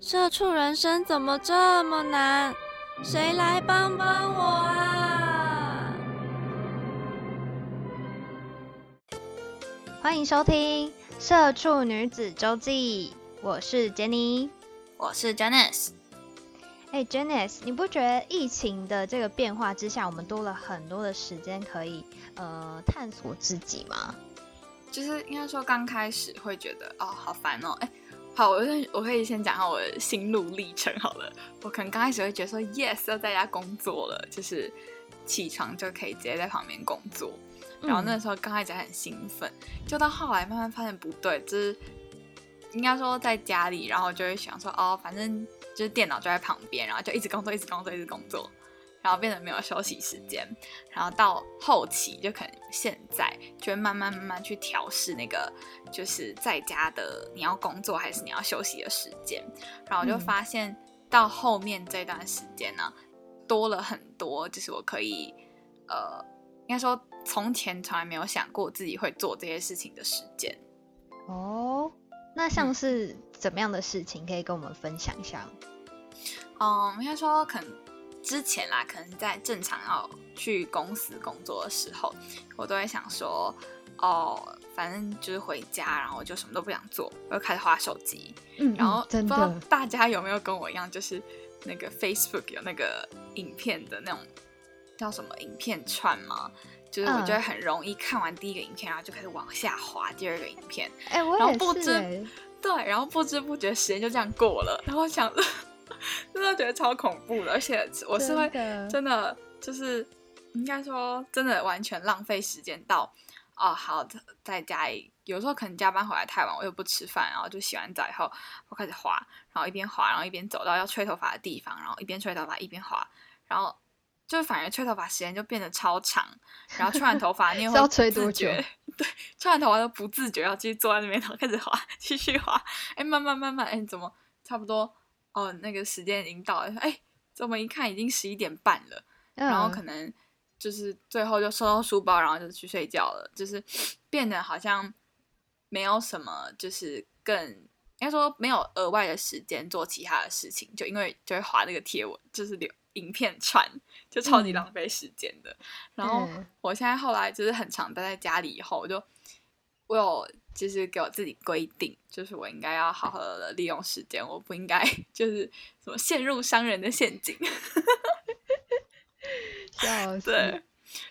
社畜人生怎么这么难？谁来帮帮我啊！欢迎收听《社畜女子周记》，我是 Jenny，我是 Janice。哎，Janice，你不觉得疫情的这个变化之下，我们多了很多的时间可以呃探索自己吗？就是应该说刚开始会觉得哦，好烦哦，哎。好，我先我可以先讲下我的心路历程好了。我可能刚开始会觉得说，yes，要在家工作了，就是起床就可以直接在旁边工作。然后那时候刚开始很兴奋，就到后来慢慢发现不对，就是应该说在家里，然后就会想说，哦，反正就是电脑就在旁边，然后就一直工作，一直工作，一直工作。然后变得没有休息时间，然后到后期就可能现在就会慢慢慢慢去调试那个就是在家的你要工作还是你要休息的时间，然后我就发现到后面这段时间呢多了很多，就是我可以呃应该说从前从来没有想过自己会做这些事情的时间。哦，那像是怎么样的事情可以跟我们分享一下？嗯，应该说可能。之前啦，可能在正常要去公司工作的时候，我都会想说，哦，反正就是回家，然后就什么都不想做，我就开始划手机。嗯，然后不知道大家有没有跟我一样，就是那个 Facebook 有那个影片的那种叫什么影片串吗？就是我觉得很容易看完第一个影片，然后就开始往下滑第二个影片。哎，我也是。对，然后不知不觉时间就这样过了，然后想。真的觉得超恐怖的，而且我是会真的就是应该说真的完全浪费时间到哦，好在家里有时候可能加班回来太晚，我又不吃饭，然后就洗完澡以后我开始滑，然后一边滑，然后一边走到要吹头发的地方，然后一边吹头发一边滑，然后就反而吹头发时间就变得超长，然后吹完头发你也 会吹多久？对，吹完头发都不自觉要继续坐在那边，然后开始滑，继续滑，哎，慢慢慢慢，哎，怎么差不多？哦，那个时间已经到了，哎，怎么一看已经十一点半了，然后可能就是最后就收到书包，然后就去睡觉了，就是变得好像没有什么，就是更应该说没有额外的时间做其他的事情，就因为就会划那个贴文，就是留影片传，就超级浪费时间的。然后我现在后来就是很常待在家里以后，我就我有。就是给我自己规定，就是我应该要好好的利用时间，我不应该就是什么陷入商人的陷阱。笑死！对，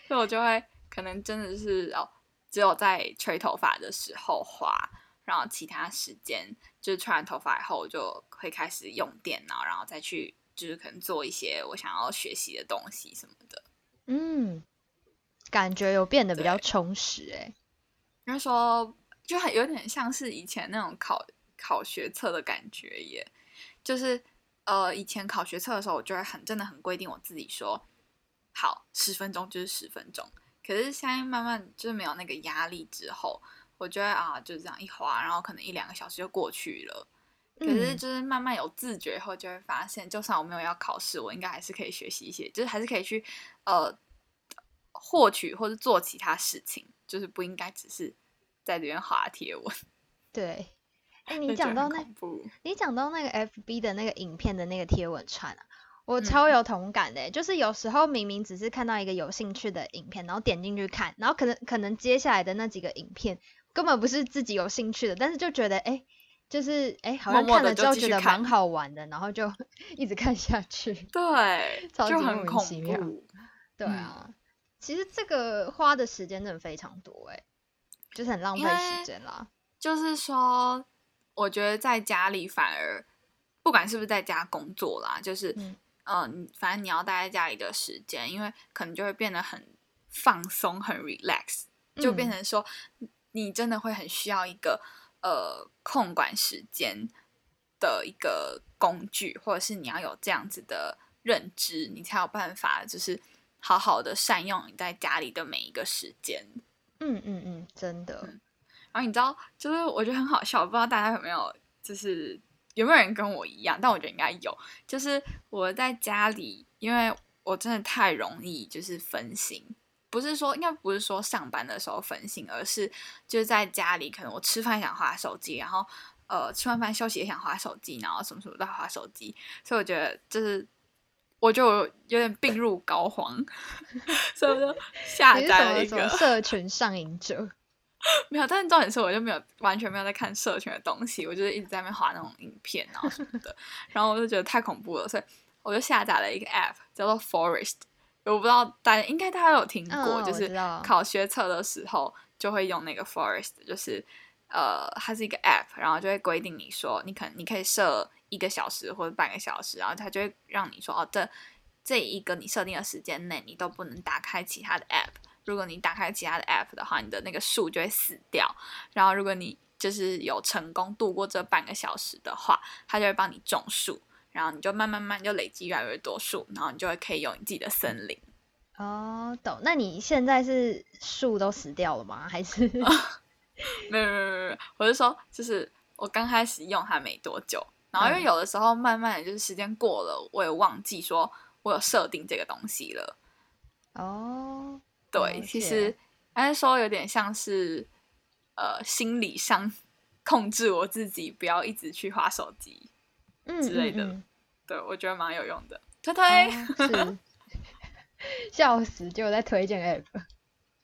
所以我就会可能真的是哦，只有在吹头发的时候花，然后其他时间就是吹完头发以后，我就会开始用电脑，然后再去就是可能做一些我想要学习的东西什么的。嗯，感觉有变得比较充实哎。应该说。就很有点像是以前那种考考学测的感觉耶，就是呃以前考学测的时候，我就会很真的很规定我自己说，好十分钟就是十分钟。可是现在慢慢就是没有那个压力之后，我觉得啊就是这样一划，然后可能一两个小时就过去了。可是就是慢慢有自觉后，就会发现，就算我没有要考试，我应该还是可以学习一些，就是还是可以去呃获取或者做其他事情，就是不应该只是。在里面滑贴文，对，哎，你讲到那，你讲到那个 FB 的那个影片的那个贴文串啊，我超。有同感的，就是有时候明明只是看到一个有兴趣的影片，然后点进去看，然后可能可能接下来的那几个影片根本不是自己有兴趣的，但是就觉得哎，就是哎，好像看了之后觉得蛮好玩的，然后就 一直看下去，对，超级莫名其妙，对。啊，其实这个花的时间真的非常多，哎。就是很浪费时间啦。就是说，我觉得在家里反而不管是不是在家工作啦，就是嗯，反正你要待在家里的时间，因为可能就会变得很放松、很 relax，就变成说你真的会很需要一个呃控管时间，的一个工具，或者是你要有这样子的认知，你才有办法就是好好的善用你在家里的每一个时间。嗯嗯嗯，真的。然后你知道，就是我觉得很好笑，不知道大家有没有，就是有没有人跟我一样？但我觉得应该有，就是我在家里，因为我真的太容易就是分心，不是说应该不是说上班的时候分心，而是就是在家里，可能我吃饭想划手机，然后呃吃完饭休息也想划手机，然后什么什么都划手机，所以我觉得就是我就有点病入膏肓，所以我就下载了一个社群上瘾者。没有，但是重点是我就没有完全没有在看社群的东西，我就是一直在那边划那种影片啊什么的，然后我就觉得太恐怖了，所以我就下载了一个 app 叫做 Forest，我不知道大家应该大家有听过，就是考学测的时候就会用那个 Forest，就是呃它是一个 app，然后就会规定你说你可能你可以设一个小时或者半个小时，然后它就会让你说哦这这一个你设定的时间内你都不能打开其他的 app。如果你打开其他的 app 的话，你的那个树就会死掉。然后，如果你就是有成功度过这半个小时的话，它就会帮你种树，然后你就慢慢慢就累积越来越多树，然后你就会可以有你自己的森林。哦，懂。那你现在是树都死掉了吗？还是？没有没有没有，我是说，就是我刚开始用它没多久，然后因为有的时候慢慢的就是时间过了，我也忘记说我有设定这个东西了。哦。对，其实按说有点像是呃心理上 控制我自己，不要一直去划手机之类的。对，我觉得蛮有用的。推推，笑死！就在推荐 app，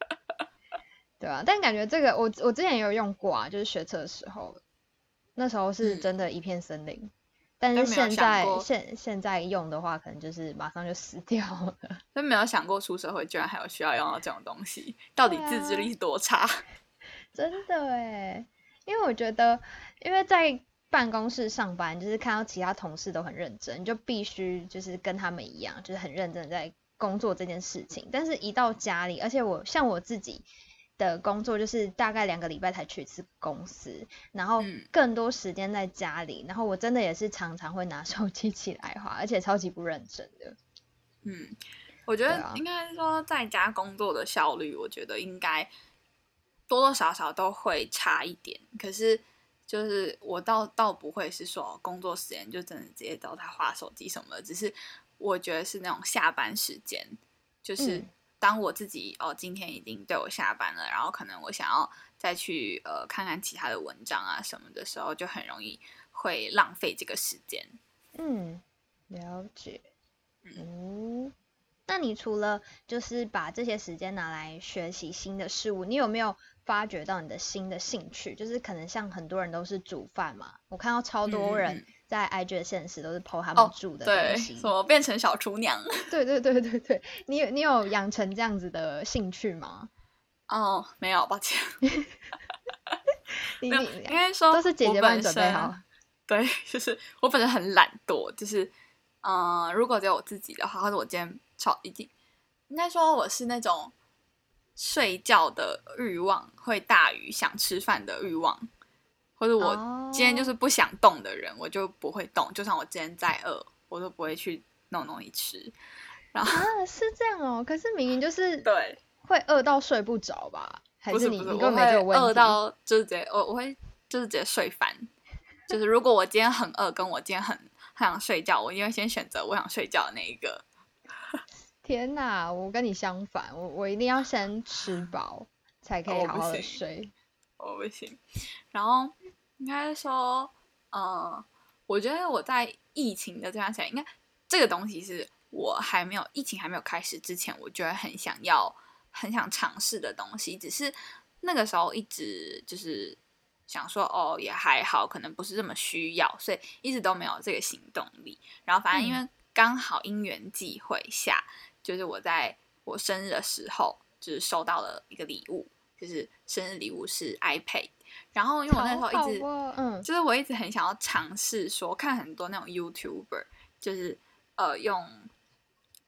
对啊？但感觉这个我我之前也有用过啊，就是学车的时候，那时候是真的一片森林。但是现在现现在用的话，可能就是马上就死掉了。真没有想过出社会居然还有需要用到这种东西，到底自制力多差？真的哎，因为我觉得，因为在办公室上班，就是看到其他同事都很认真，就必须就是跟他们一样，就是很认真在工作这件事情。但是，一到家里，而且我像我自己。的工作就是大概两个礼拜才去一次公司，然后更多时间在家里，然后我真的也是常常会拿手机起来划，而且超级不认真的。嗯，我觉得应该说在家工作的效率，我觉得应该多多少少都会差一点。可是就是我倒倒不会是说工作时间就真的直接都在划手机什么的，只是我觉得是那种下班时间，就是。当我自己哦，今天已经对我下班了，然后可能我想要再去呃看看其他的文章啊什么的时候，就很容易会浪费这个时间。嗯，了解。嗯，那你除了就是把这些时间拿来学习新的事物，你有没有发掘到你的新的兴趣？就是可能像很多人都是煮饭嘛，我看到超多人。在 IG 的现实都是 PO 他们住的东西，什么变成小厨娘？对对对对对，你有你有养成这样子的兴趣吗？哦，没有，抱歉。你应该说都是姐姐帮你准备好。对，就是我本身很懒惰，就是嗯，如果只有我自己的话，或者我今天超已经应该说我是那种睡觉的欲望会大于想吃饭的欲望。或者我今天就是不想动的人，我就不会动。就算我今天再饿，我都不会去弄东西吃。然后啊，是这样哦。可是明明就是对，会饿到睡不着吧？还是你，你根本没有问题。饿到就是直接我我会就是直接睡翻。就是如果我今天很饿，跟我今天很很想睡觉，我一定会先选择我想睡觉的那一个。天哪，我跟你相反，我我一定要先吃饱 才可以好好的睡。我不行，然后应该说，呃，我觉得我在疫情的这段时间，应该这个东西是我还没有疫情还没有开始之前，我觉得很想要、很想尝试的东西。只是那个时候一直就是想说，哦，也还好，可能不是这么需要，所以一直都没有这个行动力。然后反正因为刚好因缘际会下，就是我在我生日的时候，就是收到了一个礼物。就是生日礼物是 iPad，然后因为我那时候一直，嗯，就是我一直很想要尝试说看很多那种 YouTuber，就是呃用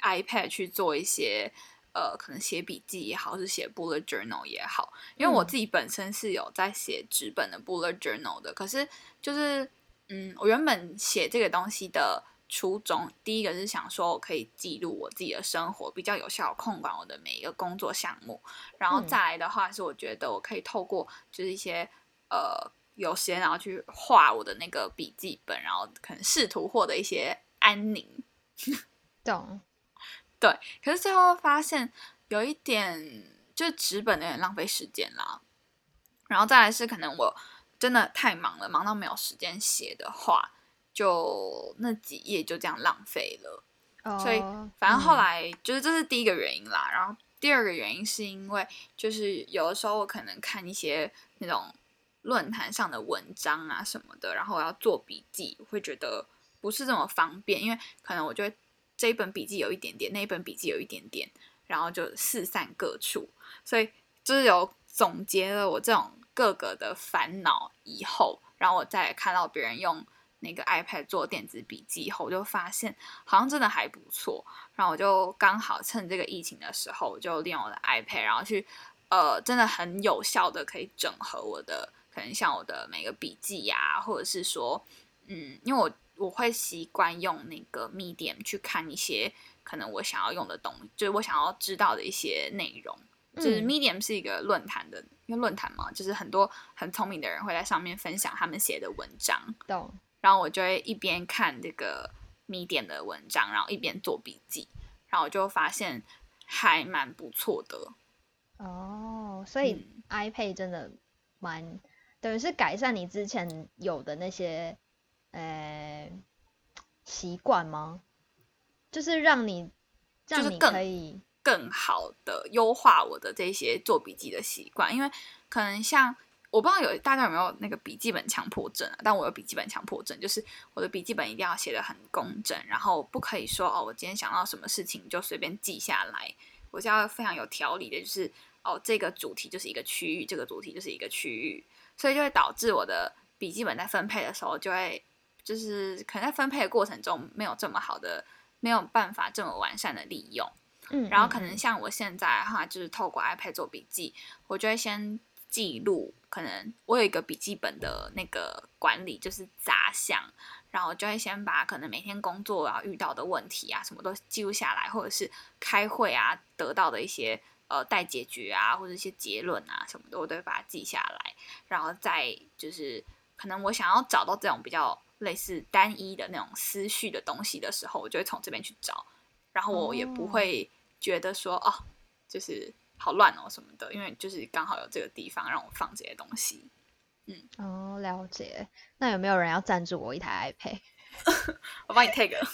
iPad 去做一些呃可能写笔记也好，是写 bullet journal 也好，因为我自己本身是有在写纸本的 bullet journal 的，可是就是嗯，我原本写这个东西的初衷，第一个是想说我可以记录我自己的生活，比较有效控管我的每一个工作项目。然后再来的话，是我觉得我可以透过就是一些呃有时间，然后去画我的那个笔记本，然后可能试图获得一些安宁。懂。对，可是最后发现有一点，就是纸本有点浪费时间啦。然后再来是可能我真的太忙了，忙到没有时间写的话，就那几页就这样浪费了。所以反正后来就是这是第一个原因啦。然后第二个原因是因为就是有的时候我可能看一些那种论坛上的文章啊什么的，然后我要做笔记，会觉得不是这么方便，因为可能我觉得。这一本笔记有一点点，那一本笔记有一点点，然后就四散各处。所以就是有总结了我这种各个的烦恼以后，然后我再看到别人用那个 iPad 做电子笔记后，我就发现好像真的还不错。然后我就刚好趁这个疫情的时候，我就利用我的 iPad，然后去呃，真的很有效的可以整合我的，可能像我的每个笔记呀，或者是说，嗯，因为我。我会习惯用那个 Medium 去看一些可能我想要用的东西，就是我想要知道的一些内容。就是 Medium 是一个论坛的，因为论坛嘛，就是很多很聪明的人会在上面分享他们写的文章。懂。然后我就会一边看这个 Medium 的文章，然后一边做笔记，然后我就发现还蛮不错的。哦，所以 iPad 真的蛮等于是改善你之前有的那些。呃，习惯吗？就是让你，让你可以更好的优化我的这些做笔记的习惯。因为可能像我不知道有大家有没有那个笔记本强迫症啊？但我有笔记本强迫症，就是我的笔记本一定要写的很工整，然后不可以说哦，我今天想到什么事情就随便记下来。我是要非常有条理的，就是哦，这个主题就是一个区域，这个主题就是一个区域，所以就会导致我的笔记本在分配的时候就会。就是可能在分配的过程中没有这么好的，没有办法这么完善的利用。嗯，然后可能像我现在哈，就是透过 iPad 做笔记，我就会先记录。可能我有一个笔记本的那个管理，就是杂项，然后就会先把可能每天工作啊遇到的问题啊什么都记录下来，或者是开会啊得到的一些呃待解决啊或者一些结论啊什么的，我都会把它记下来。然后再就是可能我想要找到这种比较。类似单一的那种思绪的东西的时候，我就会从这边去找，然后我也不会觉得说哦，就是好乱哦什么的，因为就是刚好有这个地方让我放这些东西。嗯，哦，了解。那有没有人要赞助我一台 iPad？我帮你 take。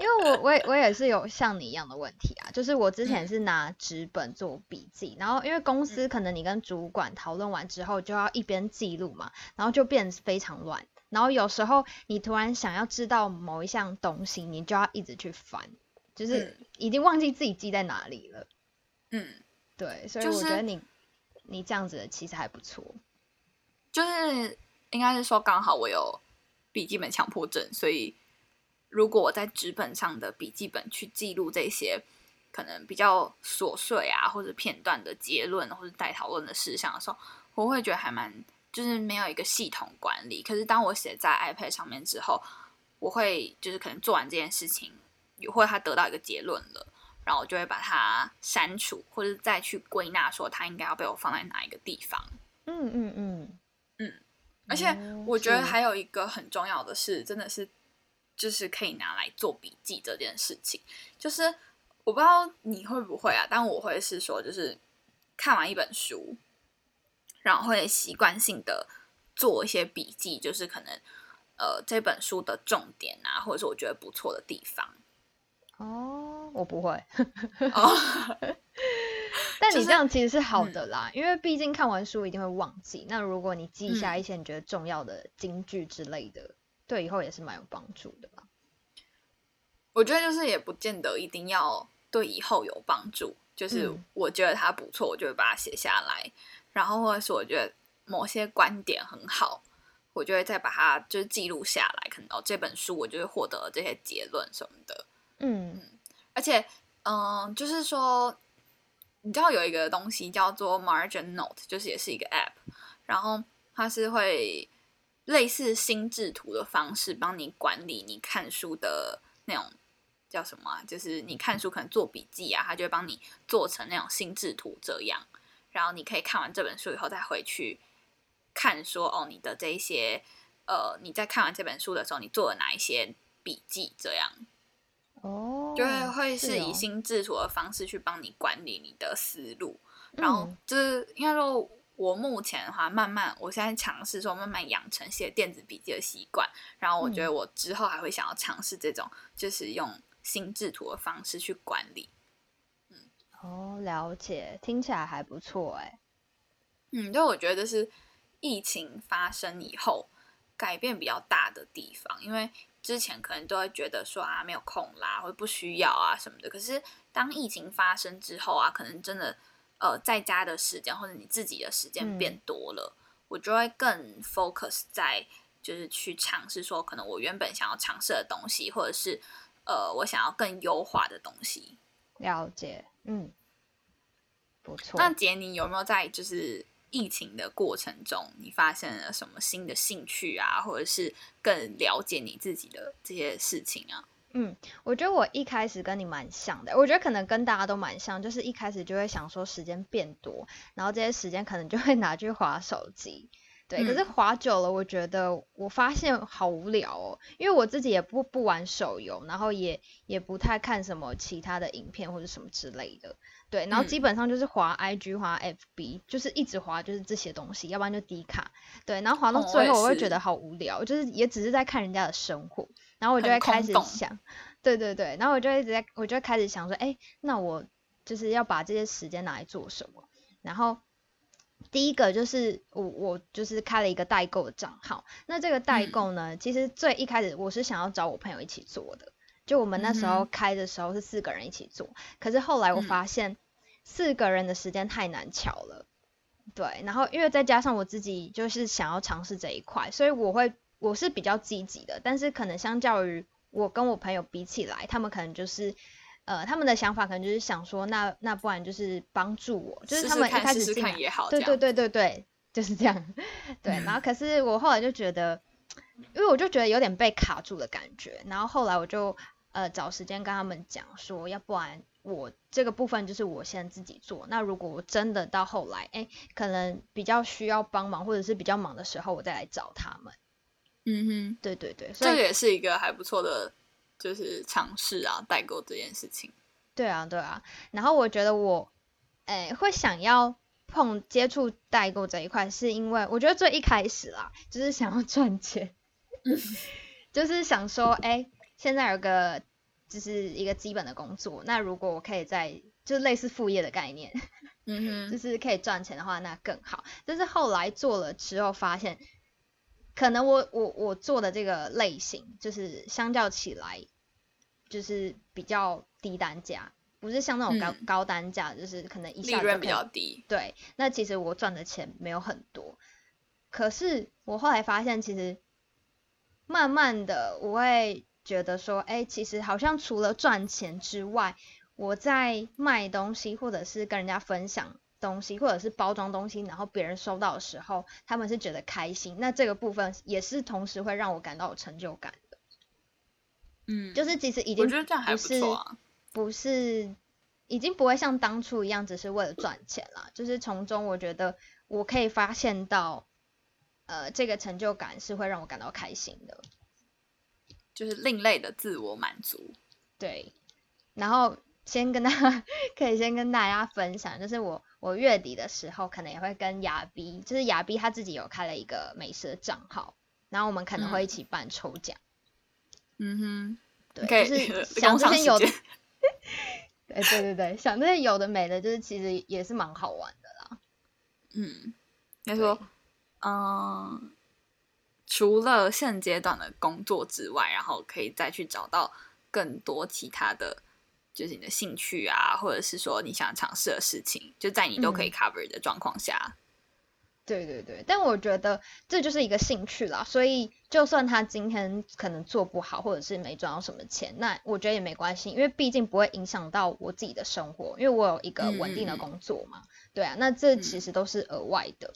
因为我我也我也是有像你一样的问题啊，就是我之前是拿纸本做笔记，然后因为公司可能你跟主管讨论完之后就要一边记录嘛，然后就变非常乱。然后有时候你突然想要知道某一项东西，你就要一直去翻，就是已经忘记自己记在哪里了。嗯，对，所以我觉得你你这样子其实还不错。就是应该是说刚好我有笔记本强迫症，所以如果我在纸本上的笔记本去记录这些可能比较琐碎啊或者片段的结论或者待讨论的事项的时候，我会觉得还蛮。就是没有一个系统管理，可是当我写在 iPad 上面之后，我会就是可能做完这件事情，或者他得到一个结论了，然后我就会把它删除，或者再去归纳说它应该要被我放在哪一个地方。嗯嗯嗯嗯。而且我觉得还有一个很重要的是，真的是就是可以拿来做笔记这件事情，就是我不知道你会不会啊，但我会是说，就是看完一本书。然后会习惯性的做一些笔记，就是可能呃这本书的重点啊，或者是我觉得不错的地方。哦，我不会。但你这样其实是好的啦，因为毕竟看完书一定会忘记。那如果你记下一些你觉得重要的金句之类的，对以后也是蛮有帮助的吧？我觉得就是也不见得一定要对以后有帮助，就是我觉得它不错，我就会把它写下来。然后或者是我觉得某些观点很好，我就会再把它就是记录下来，可能哦这本书我就会获得了这些结论什么的。嗯嗯，而且嗯，就是说你知道有一个东西叫做 Margin Note，就是也是一个 App，然后它是会类似心智图的方式，帮你管理你看书的那种叫什么？就是你看书可能做笔记啊，他就会帮你做成那种心智图这样。然后你可以看完这本书以后再回去看，说哦，你的这一些呃，你在看完这本书的时候，你做了哪一些笔记？这样哦，就会会是是以哦心智图的方式去帮你管理你的思路。然后就是应该说，我目前的话，慢慢我现在尝试说慢慢养成写电子笔记的习惯。然后我觉得我之后还会想要尝试这种，就是用心智图的方式去管理。嗯哦，了解，听起来还不错哎。嗯，就我觉得是疫情发生以后改变比较大的地方，因为之前可能都会觉得说啊没有空啦，或者不需要啊什么的。可是当疫情发生之后啊，可能真的呃在家的时间或者你自己的时间变多了，我就会更 focus 在就是去尝试说可能我原本想要尝试的东西，或者是呃我想要更优化的东西。了解，嗯，不错。那杰你有没有在就是疫情的过程中，你发现了什么新的兴趣啊，或者是更了解你自己的这些事情啊？嗯，我觉得我一开始跟你蛮像的，我觉得可能跟大家都蛮像，就是一开始就会想说时间变多，然后这些时间可能就会拿去划手机。对，可是嗯划久了，我觉得我发现好无聊哦，因为我自己也不不玩手游，然后也也不太看什么其他的影片或者什么之类的。对，然后基嗯。本上就是滑 IG、滑 FB，就是一直滑就是这些东西，要不然就低卡。对，然后滑到最后，我会觉得好无聊，就是也只是在看人家的生活，然后我就会开始想，对对对，然后我就一直在，我就会开始想说，哎，那我就是要把这些时间拿来做什么？然后第一个就是我我就是开了一个代购的账号，那这个代嗯。购呢，其实最一开始我是想要找我朋友一起做的，就我们那时候开的时候是四个人一起做，可是后来我嗯。发现四个人的时间太难巧了，对，然后因为再加上我自己就是想要尝试这一块，所以我会我是比较积极的，但是可能相较于我跟我朋友比起来，他们可能就是。呃，他们的想法可能就是想说，那那不然就是帮助我，就是他们一开始进来试看也好，对对对对对，就是这样。对，然后可是我后来就觉得，因为我就觉得有点被卡住的感觉，然后后来我就呃找时间跟他们讲说，要不然我这个部分就是我先自己做，那如果我真的到后来，哎，可能比较需要帮忙或者是比较忙的时候，我再来找他们。嗯哼，对对对，所以这个也是一个还不错的，就是尝试啊，代购这件事情。对啊，对啊。然后我觉得我，哎，会想要碰接触代购这一块，是因为我觉得最一开始啦，就是想要赚钱，就是想说，哎，现在有个就是一个基本的工作，那如果我可以在就类似副业的概念，嗯哼，就是可以赚钱的话，那更好。但是后来做了之后，发现可能我我我做的这个类型，就是相较起来，就是比较低单价，不是像那种高、嗯高单价，就是可能一利润比较低。对，那其实我赚的钱没有很多，可是我后来发现，其实慢慢的我会觉得说，哎，其实好像除了赚钱之外，我在卖东西或者是跟人家分享东西，或者是包装东西，然后别人收到的时候，他们是觉得开心，那这个部分也是同时会让我感到有成就感的，嗯，就是其实已经我觉得这样还不错啊。不是，已经不会像当初一样只是为了赚钱啦，就是从中我觉得我可以发现到，呃，这个成就感是会让我感到开心的，就是另类的自我满足。对。然后先跟大家 可以先跟大家分享，就是我我月底的时候可能也会跟亚逼，就是亚逼他自己有开了一个美食的账号，然后我们可能会一起办抽奖，嗯哼对，就是想这些有的 对对对，想这些有的没的，就是其实也是蛮好玩的啦。嗯，他说，嗯，除了现阶段的工作之外，然后可以再去找到更多其他的，就是你的兴趣啊，或者是说你想尝试的事情，就在你都可以嗯 cover 的状况下，对对对，但我觉得这就是一个兴趣啦，所以就算他今天可能做不好，或者是没赚到什么钱，那我觉得也没关系，因为毕竟不会影响到我自己的生活，因为我有一个稳定的工作嘛。对啊，那这嗯其实都是额外的。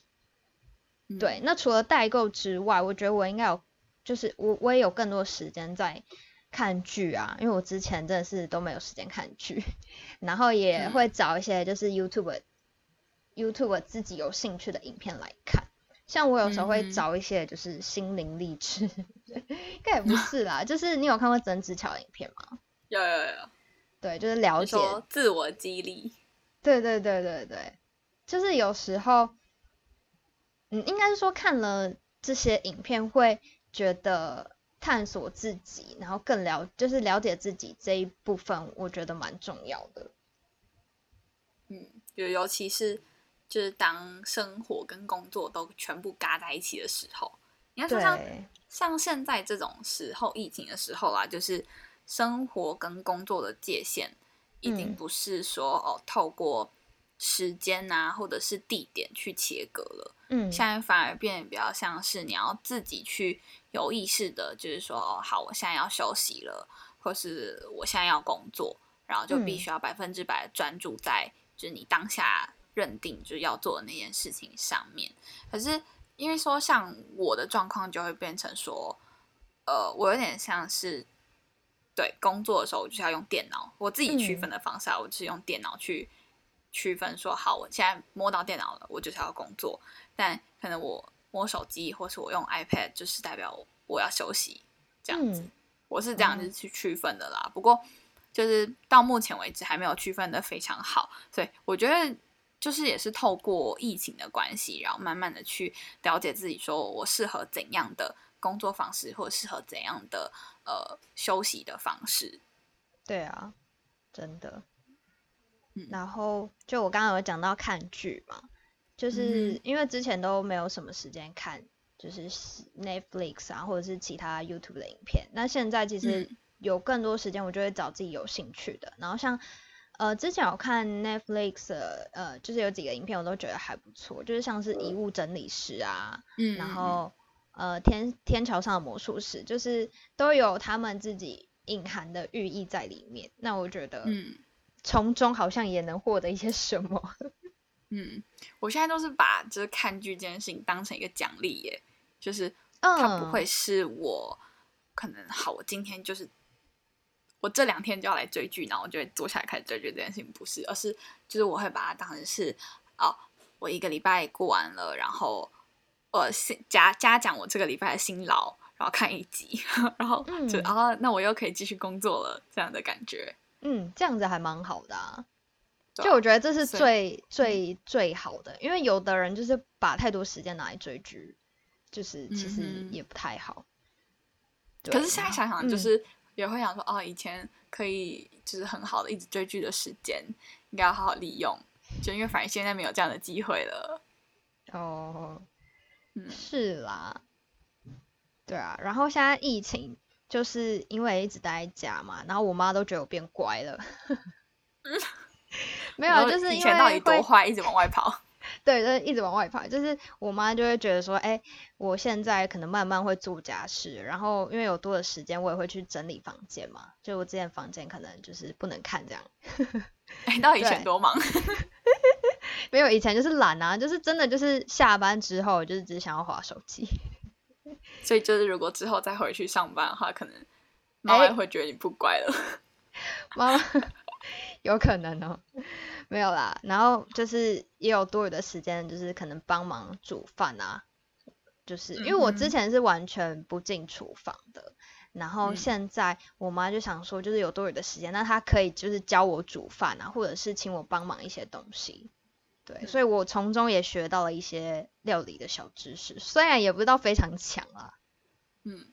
对，那除了代购之外，我觉得我应该有，就是我我也有更多时间在看剧啊，因为我之前真的是都没有时间看剧，然后也会找一些就是 YouTube YouTube 自己有兴趣的影片来看。像我有时候会找一些就是心灵励志，应该也不是啦，就是你有看过曾之乔的影片吗？有有有，对，就是了解自我激励。对对对对对，就是有时候。嗯，应该是说看了这些影片，会觉得探索自己，然后更了，就是了解自己这一部分，我觉得蛮重要的。嗯，就尤其是就是当生活跟工作都全部嘎在一起的时候，应该说像像现在这种时候，疫情的时候啊，就是生活跟工作的界限，一定不是说哦透过。时间啊，或者是地点去切割了，嗯，现在反而变得比较像是你要自己去有意识的，就是说，哦，好，我现在要休息了，或是我现在要工作，然后就必须要百分之百专注在就是你当下认定就要做的那件事情上面。可是因为说像我的状况就会变成说，呃，我有点像是对工作的时候，我就是要用电脑，我自己区分的方式，我就是用电脑去。区分说好，我现在摸到电脑了，我就是要工作。但可能我摸手机，或是我用 iPad，就是代表我要休息，这样子。我是这样子去区分的啦。不过就是到目前为止还没有区分的非常好，所以我觉得就是也是透过疫情的关系，然后慢慢的去了解自己，说我适合怎样的工作方式，或者适合怎样的呃休息的方式。对啊，真的。然后就我刚刚有讲到看剧嘛，就是因为之前都没有什么时间看，就是 Netflix 啊或者是其他 YouTube 的影片。那现在其实有更多时间，我就会找自己有兴趣的。然后像呃之前我看 Netflix 呃就是有几个影片我都觉得还不错，就是像是遗物整理师啊，然后呃天天桥上的魔术师，就是都有他们自己隐含的寓意在里面。那我觉得嗯。从中好像也能获得一些什么。嗯，我现在都是把就是看剧这件事情当成一个奖励耶，就是它不会是我可能好，我今天就是我这两天就要来追剧，然后我就会坐下来开始追剧这件事情不是，而是就是我会把它当成是哦，我一个礼拜过完了，然后我新加加奖我这个礼拜的辛劳，然后看一集，然后就啊，那我又可以继续工作了，这样的感觉。嗯，这样子还蛮好的啊，就我觉得这是最最最好的，因为有的人就是把太多时间拿来追剧，就是其实也不太好。可是现在想想，就是也会想说，哦，以前可以就是很好的一直追剧的时间，应该要好好利用，就因为反正现在没有这样的机会了。哦，嗯，是啦，对啊，然后现在疫情。就是因为一直待在家嘛，然后我妈都觉得我变乖了。没有，就是因为到底多坏，一直往外跑。对，就是一直往外跑。就是我妈就会觉得说，哎，我现在可能慢慢会做家事，然后因为有多的时间，我也会去整理房间嘛。就我之前房间可能就是不能看这样。哎，到 以前多忙。没有，以前就是懒啊，就是真的就是下班之后就是只想要划手机。所以就是，如果之后再回去上班的话，可能妈妈会觉得你不乖了。妈妈有可能哦，没有啦。然后就是也有多余的时间，就是可能帮忙煮饭啊。就是因为我之前是完全不进厨房的，然后现在我妈就想说，就是有多余的时间，那她可以就是教我煮饭啊，或者是请我帮忙一些东西。对，所以我从中也学到了一些料理的小知识，虽然也不知道非常强啊。嗯，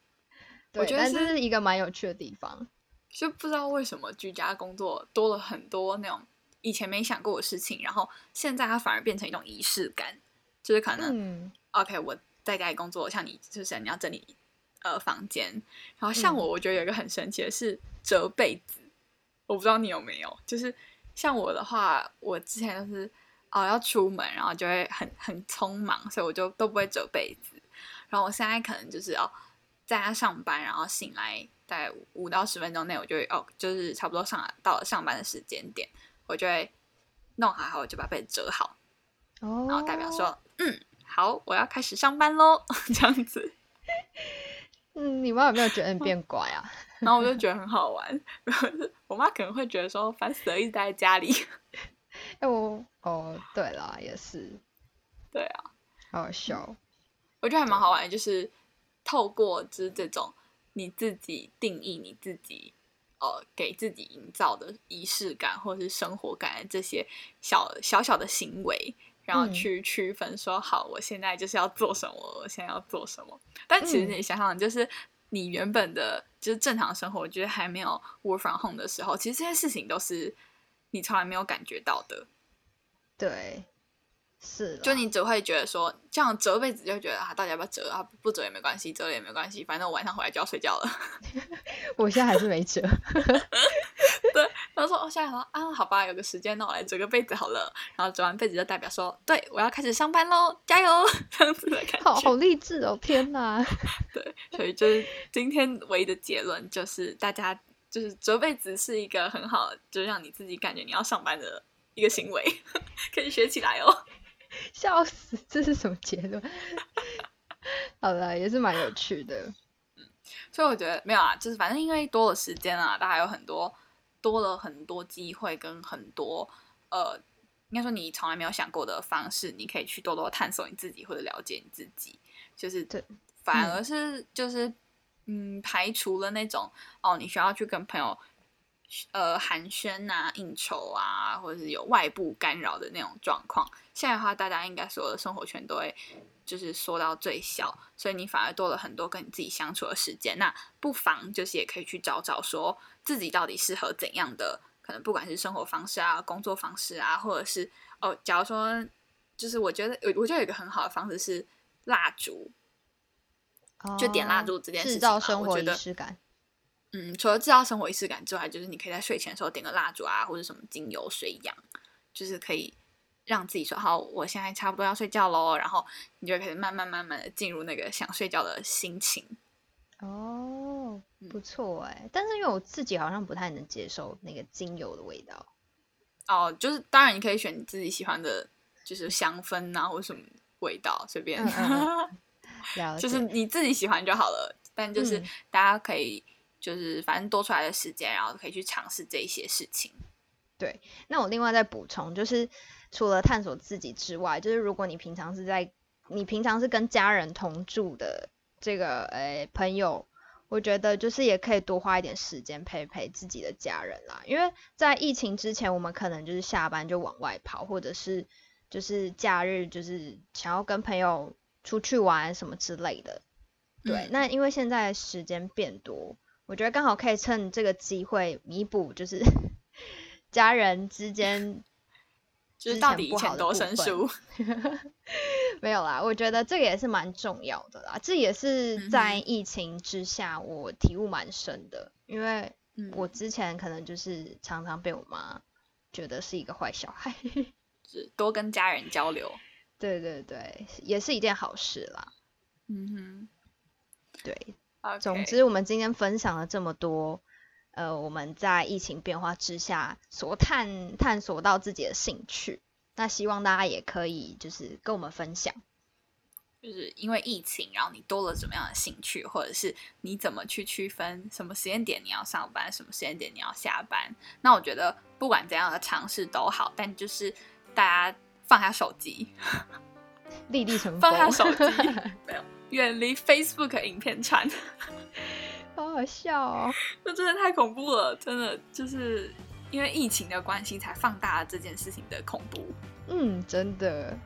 对，但这是一个蛮有趣的地方。就不知道为什么居家工作多了很多那种以前没想过的事情，然后现在它反而变成一种仪式感。就是可能，OK，我在家里工作，像你就是你要整理呃房间，然后像我，我觉得有一个很神奇的是折被子。我不知道你有没有，就是像我的话，我之前就是。哦，要出门，然后就会很很匆忙，所以我就都不会折被子。然后我现在可能就是要在家上班，然后醒来大概五到十分钟内，我就会哦，就是差不多上到了上班的时间点，我就会弄好，后就把被子折好，然后代表说，嗯，好，我要开始上班喽，这样子。嗯，你妈有没有觉得你变 乖啊？然后我就觉得很好玩。我妈可能会觉得说烦死了，一直待在家里。哎，我哦，对了，也是。对啊，好笑。我觉得还蛮好玩的，就是透过就是这种你自己定义你自己，呃，给自己营造的仪式感或者是生活感的这些小小小的行为。然后去区分说好，我现在就是要做什么，我现在要做什么。但其实你想想，就是你原本的，就是正常生活，我觉得还没有 work from home 的时候，其实这些事情都是你从来没有感觉到的。对。是，就你只会觉得说，这样折被子就觉得啊，到底要不要折啊？不折也没关系，折了也没关系，反正我晚上回来就要睡觉了。我现在还是没折。对，然后说，哦，现在说啊，好吧，有个时间，那我来折个被子好了。然后折完被子就代表说，对我要开始上班喽，加油，这样子的感觉。好好励志哦，天哪！对，所以就是今天唯一的结论就是，大家就是折被子是一个很好，就让你自己感觉你要上班的一个行为，可以学起来哦。笑死，这是什么结论？好了，也是蛮有趣的。嗯，所以我觉得没有啊，就是反正因为多了时间啊，大家有很多多了很多机会跟很多呃，应该说你从来没有想过的方式，你可以去多多探索你自己或者了解你自己。就是对，反而是就是嗯，排除了那种哦，你需要去跟朋友。呃，寒暄啊，应酬啊，或者是有外部干扰的那种状况。现在的话，大家应该所有的生活圈都会就是缩到最小，所以你反而多了很多跟你自己相处的时间。那不妨就是也可以去找找，说自己到底适合怎样的，可能不管是生活方式啊、工作方式啊，或者是哦，假如说，就是我觉得我，我觉得有一个很好的方式是蜡烛，就点蜡烛这件事情，制造生活仪式感。嗯，除了制造生活仪式感之外，就是你可以在睡前的时候点个蜡烛啊，或者什么精油水养，就是可以让自己说好，我现在差不多要睡觉喽，然后你就可以慢慢慢慢的进入那个想睡觉的心情。哦，不错哎，但是因为我自己好像不太能接受那个精油的味道。哦，就是当然你可以选你自己喜欢的，就是香氛啊，或什么味道随便，就是你自己喜欢就好了。但就是大家可以。就是反正多出来的时间，然后可以去尝试这些事情。对，那我另外再补充，就是除了探索自己之外，就是如果你平常是在你平常是跟家人同住的这个诶朋友，我觉得就是也可以多花一点时间陪陪自己的家人啦。因为在疫情之前，我们可能就是下班就往外跑，或者是就是假日就是想要跟朋友出去玩什么之类的。对，那因为现在时间变多。我觉得刚好可以趁这个机会弥补，就是 家人之间 就是到底以前多生疏，没有啦。我觉得这个也是蛮重要的啦，这也是在疫情之下我体悟蛮深的，因为我之前可能就是常常被我妈觉得是一个坏小孩，是多跟家人交流，对对对，也是一件好事啦。嗯哼，对。总之，我们今天分享了这么多，呃，我们在疫情变化之下所探探索到自己的兴趣，那希望大家也可以就是跟我们分享，就是因为疫情，然后你多了怎么样的兴趣，或者是你怎么去区分什么时间点你要上班，什么时间点你要下班？那我觉得不管怎样的尝试都好，但就是大家放下手机，立地成 放下手机，没有。远离 Facebook 影片传，好好笑哦！那真的太恐怖了，真的就是因为疫情的关系才放大了这件事情的恐怖。嗯，真的。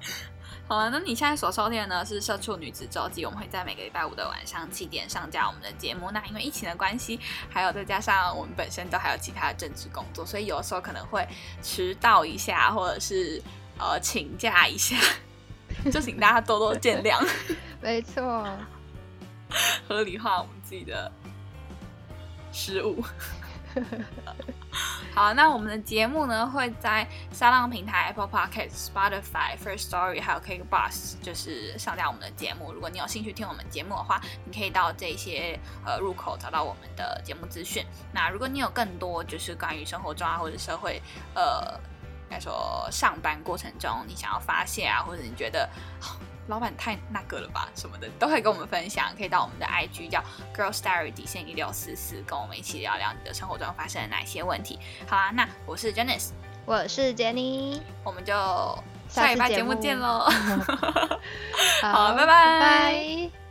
好了，那你现在所收听的呢是《社畜女子周记》，我们会在每个礼拜五的晚上七点上架我们的节目。那因为疫情的关系，还有再加上我们本身都还有其他的政治工作，所以有的时候可能会迟到一下，或者是呃请假一下。就请大家多多见谅，没错，合理化我们自己的失误。好，那我们的节目呢会在沙浪平台、Apple Podcast、Spotify、First Story 还有 Cake Bus，就是上架我们的节目。如果你有兴趣听我们节目的话，你可以到这些呃入口找到我们的节目资讯。那如果你有更多就是关于生活中啊或者社会呃。该说上班过程中你想要发泄啊，或者你觉得老板太那个了吧什么的，都可以跟我们分享。可以到我们的 IG 叫 Girl Story 底线一六四四，跟我们一起聊聊你的生活中发生了哪些问题。好啦，那我是 Janice，我是 Jenny，，我们就下一拜节目见喽。好，拜拜。